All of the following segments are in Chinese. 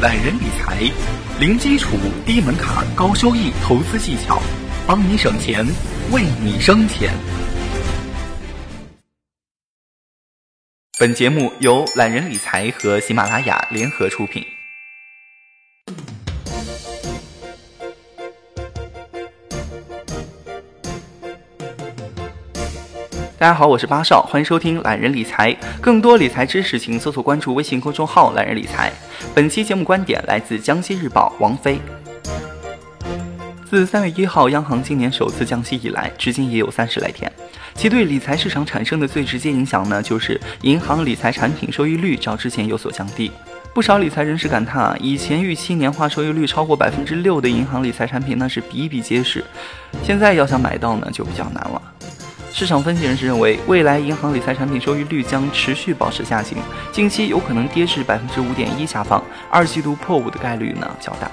懒人理财，零基础、低门槛、高收益投资技巧，帮你省钱，为你生钱。本节目由懒人理财和喜马拉雅联合出品。大家好，我是八少，欢迎收听懒人理财。更多理财知识，请搜索关注微信公众号“懒人理财”。本期节目观点来自江西日报王菲。自三月一号央行今年首次降息以来，至今也有三十来天，其对理财市场产生的最直接影响呢，就是银行理财产品收益率较之前有所降低。不少理财人士感叹啊，以前预期年化收益率超过百分之六的银行理财产品那是比比皆是，现在要想买到呢，就比较难了。市场分析人士认为，未来银行理财产品收益率将持续保持下行，近期有可能跌至百分之五点一下方，二季度破五的概率呢较大。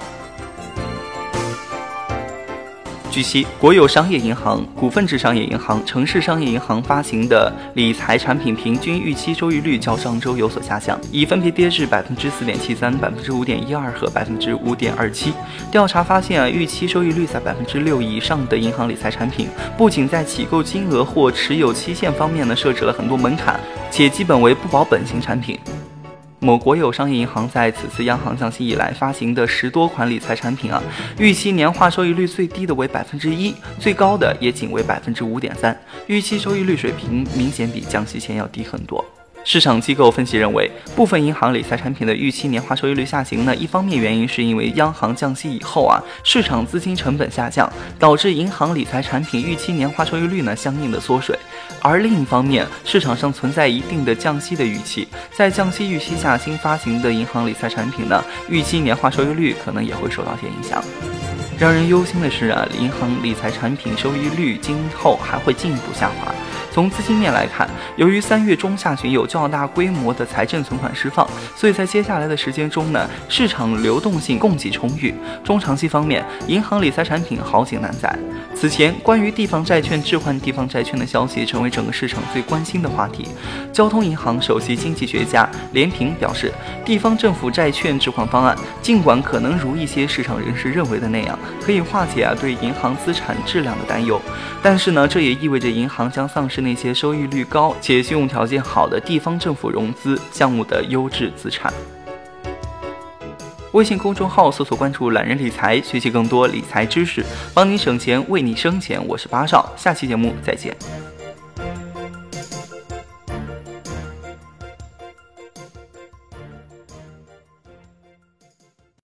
据悉，国有商业银行、股份制商业银行、城市商业银行发行的理财产品平均预期收益率较上周有所下降，已分别跌至百分之四点七三、百分之五点一二和百分之五点二七。调查发现啊，预期收益率在百分之六以上的银行理财产品，不仅在起购金额或持有期限方面呢设置了很多门槛，且基本为不保本型产品。某国有商业银行在此次央行降息以来发行的十多款理财产品啊，预期年化收益率最低的为百分之一，最高的也仅为百分之五点三，预期收益率水平明显比降息前要低很多。市场机构分析认为，部分银行理财产品的预期年化收益率下行呢，一方面原因是因为央行降息以后啊，市场资金成本下降，导致银行理财产品预期年化收益率呢相应的缩水；而另一方面，市场上存在一定的降息的预期，在降息预期下新发行的银行理财产品呢，预期年化收益率可能也会受到些影响。让人忧心的是啊，银行理财产品收益率今后还会进一步下滑。从资金面来看，由于三月中下旬有较大规模的财政存款释放，所以在接下来的时间中呢，市场流动性供给充裕。中长期方面，银行理财产品好景难在。此前，关于地方债券置换地方债券的消息成为整个市场最关心的话题。交通银行首席经济学家连平表示，地方政府债券置换方案尽管可能如一些市场人士认为的那样，可以化解啊对银行资产质量的担忧，但是呢，这也意味着银行将丧失。那些收益率高且信用条件好的地方政府融资项目的优质资产。微信公众号搜索关注“懒人理财”，学习更多理财知识，帮你省钱，为你生钱。我是八少，下期节目再见。